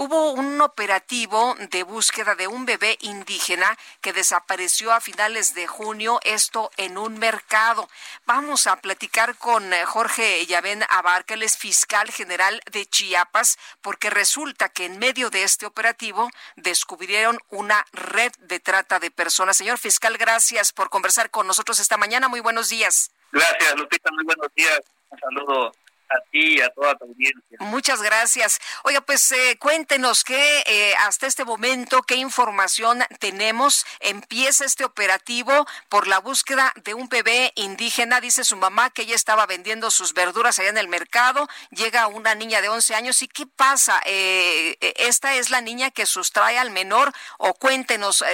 Hubo un operativo de búsqueda de un bebé indígena que desapareció a finales de junio, esto en un mercado. Vamos a platicar con eh, Jorge Yavén Abarca, fiscal general de Chiapas, porque resulta que en medio de este operativo descubrieron una red de trata de personas. Señor fiscal, gracias por conversar con nosotros esta mañana. Muy buenos días. Gracias, Lupita. Muy buenos días. Un saludo a ti y a toda tu audiencia. Muchas gracias. Oiga, pues eh, cuéntenos qué eh, hasta este momento, qué información tenemos. Empieza este operativo por la búsqueda de un bebé indígena. Dice su mamá que ella estaba vendiendo sus verduras allá en el mercado. Llega una niña de 11 años. ¿Y qué pasa? Eh, ¿Esta es la niña que sustrae al menor? O cuéntenos,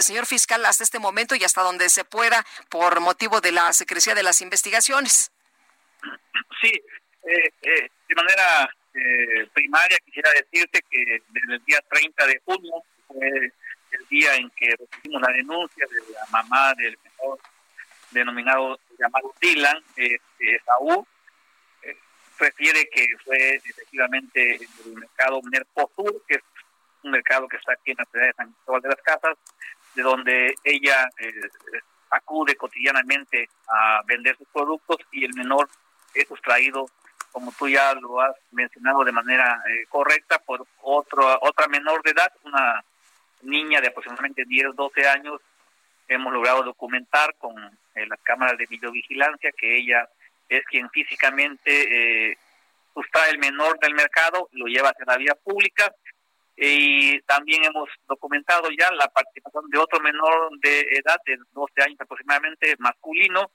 señor fiscal, hasta este momento y hasta donde se pueda por motivo de la Secrecía de las Investigaciones. Sí, eh, eh, de manera eh, primaria quisiera decirte que desde el día 30 de junio fue el día en que recibimos la denuncia de la mamá del menor denominado llamado Dylan, Saúl, eh, refiere que fue efectivamente en el mercado Mercosur, que es un mercado que está aquí en la ciudad de San Cristóbal de las Casas, de donde ella acude cotidianamente a vender sus productos y el menor es sustraído como tú ya lo has mencionado de manera eh, correcta, por otro, otra menor de edad, una niña de aproximadamente 10, 12 años, hemos logrado documentar con eh, las cámaras de videovigilancia que ella es quien físicamente eh, sustrae el menor del mercado, lo lleva hacia la vía pública y también hemos documentado ya la participación de otro menor de edad de 12 años aproximadamente masculino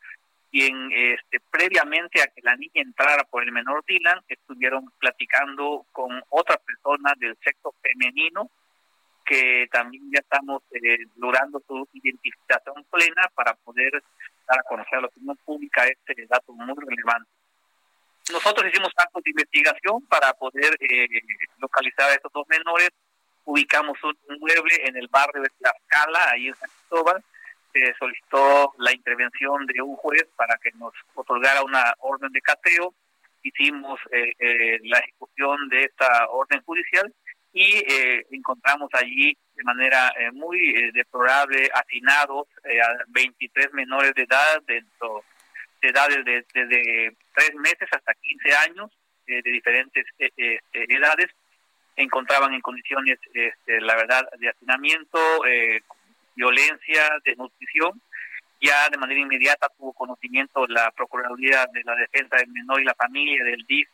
quien este, previamente a que la niña entrara por el menor Dylan, estuvieron platicando con otra persona del sexo femenino, que también ya estamos eh, logrando su identificación plena para poder dar a conocer a la opinión pública este dato muy relevante. Nosotros hicimos actos de investigación para poder eh, localizar a estos dos menores. Ubicamos un mueble en el barrio de Tlaxcala, ahí en San Cristóbal, solicitó la intervención de un juez para que nos otorgara una orden de cateo. Hicimos eh, eh, la ejecución de esta orden judicial y eh, encontramos allí de manera muy deplorable hacinados a 23 menores de edad, dentro de edades desde de, tres meses hasta 15 años, de diferentes edades, encontraban en condiciones, este, la verdad, de hacinamiento, eh, violencia, desnutrición. Ya de manera inmediata tuvo conocimiento la Procuraduría de la Defensa del Menor y la Familia del DIF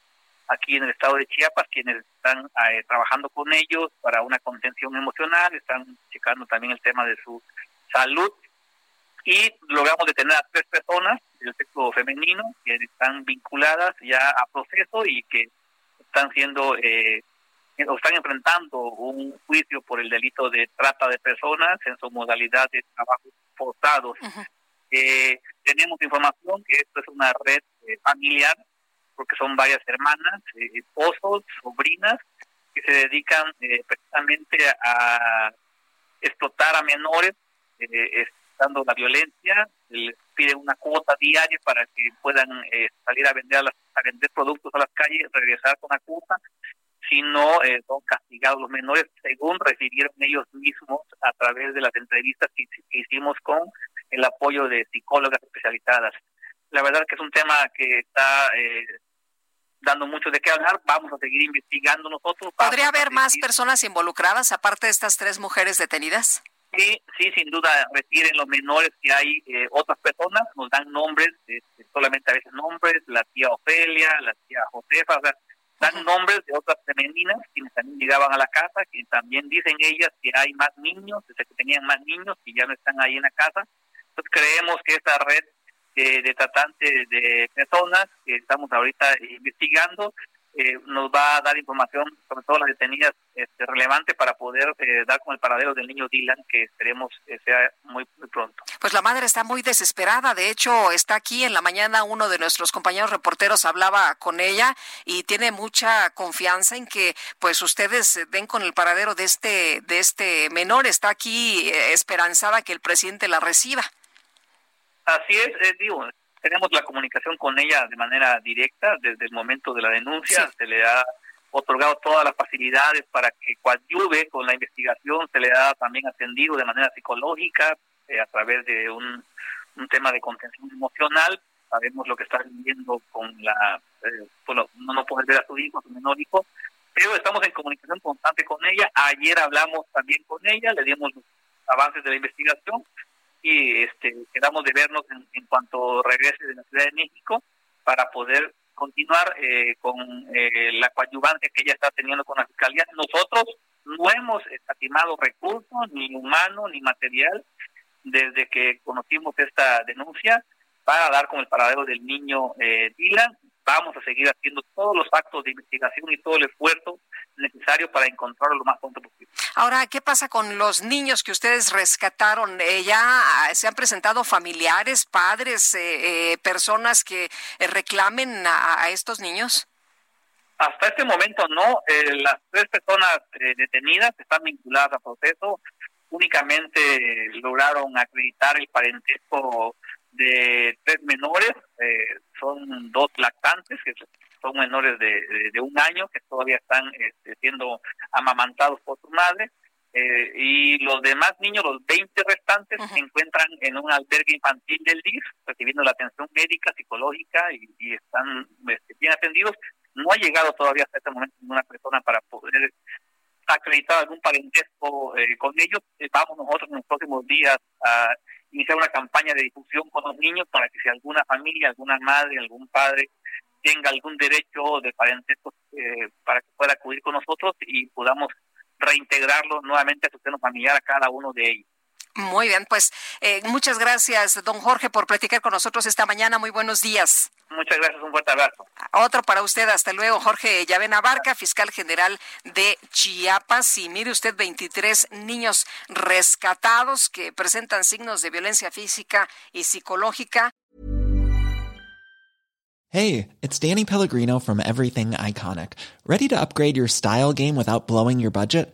aquí en el estado de Chiapas, quienes están eh, trabajando con ellos para una contención emocional, están checando también el tema de su salud y logramos detener a tres personas del sexo femenino que están vinculadas ya a proceso y que están siendo eh, están enfrentando un juicio por el delito de trata de personas en su modalidad de trabajo forzados. Eh, tenemos información que esto es una red eh, familiar, porque son varias hermanas, eh, esposos, sobrinas, que se dedican precisamente a explotar a menores, dando la violencia, les piden una cuota diaria para que puedan salir a vender a, a vender productos a las calles, regresar con la cuota sino eh, son castigados los menores según recibieron ellos mismos a través de las entrevistas que, hicimos con el apoyo de psicólogas especializadas. La verdad que es un tema que está eh, dando mucho de qué hablar, vamos a seguir investigando nosotros. ¿Podría haber más personas involucradas aparte de estas tres mujeres detenidas? Sí, sí, sin duda refieren los menores que hay eh, otras personas, nos dan nombres, este, solamente a veces nombres, la tía Ofelia, la tía Josefa, o sea, dan nombres de otras femeninas quienes también llegaban a la casa, que también dicen ellas que hay más niños, que tenían más niños que ya no están ahí en la casa. Entonces creemos que esta red de, tratantes de personas que estamos ahorita investigando eh, nos va a dar información sobre todo las detenidas este, relevante para poder eh, dar con el paradero del niño Dylan, que esperemos sea muy, muy pronto. Pues la madre está muy desesperada. De hecho, está aquí en la mañana. Uno de nuestros compañeros reporteros hablaba con ella y tiene mucha confianza en que, pues, ustedes den con el paradero de este de este menor. Está aquí eh, esperanzada que el presidente la reciba. Así es, digo, tenemos la comunicación con ella de manera directa desde el momento de la denuncia, se le ha otorgado todas las facilidades para que coadyuve con la investigación, se le ha también atendido de manera psicológica eh, a través de un, un tema de contención emocional, sabemos lo que está viviendo con la, eh, bueno, no, no poder ver a su hijo, a su menor hijo, pero estamos en comunicación constante con ella, ayer hablamos también con ella, le dimos los avances de la investigación, y este, quedamos de vernos en, cuanto regrese de la Ciudad de México para poder continuar eh, con eh, la coadyuvancia que ella está teniendo con la Fiscalía. Nosotros no hemos estimado recursos, ni humano, ni material, desde que conocimos esta denuncia para dar con el paradero del niño eh, Dylan. Vamos a seguir haciendo todos los actos de investigación y todo el esfuerzo necesario para encontrarlo lo más pronto posible. Ahora, ¿qué pasa con los niños que ustedes rescataron? Eh, ¿Ya ah, se han presentado familiares, padres, eh, eh, personas que reclamen a, estos niños? Hasta este momento no. las tres personas detenidas están vinculadas al proceso. Únicamente lograron acreditar el parentesco de tres menores. Son dos lactantes, que son menores de, un año que todavía están este, siendo amamantados por su madre. Eh, y los demás niños, los 20 restantes, se encuentran en un albergue infantil del DIF, recibiendo la atención médica, psicológica y, están este, bien atendidos. No ha llegado todavía hasta este momento ninguna persona para poder acreditar algún parentesco eh, con ellos. Eh, vamos nosotros en los próximos días a iniciar una campaña de difusión con los niños para que si alguna familia, alguna madre, algún padre tenga algún derecho de parentesco eh, para que pueda acudir con nosotros y podamos reintegrarlo nuevamente a su seno familiar a cada uno de ellos. Muy bien, pues eh, muchas gracias, don Jorge, por platicar con nosotros esta mañana. Muy buenos días. Muchas gracias, un fuerte abrazo. Otro para usted, hasta luego, Jorge Llavena Barca, fiscal general de Chiapas. Y mire usted, 23 niños rescatados que presentan signos de violencia física y psicológica. Hey, it's Danny Pellegrino from Everything Iconic. ¿Ready to upgrade your style game without blowing your budget?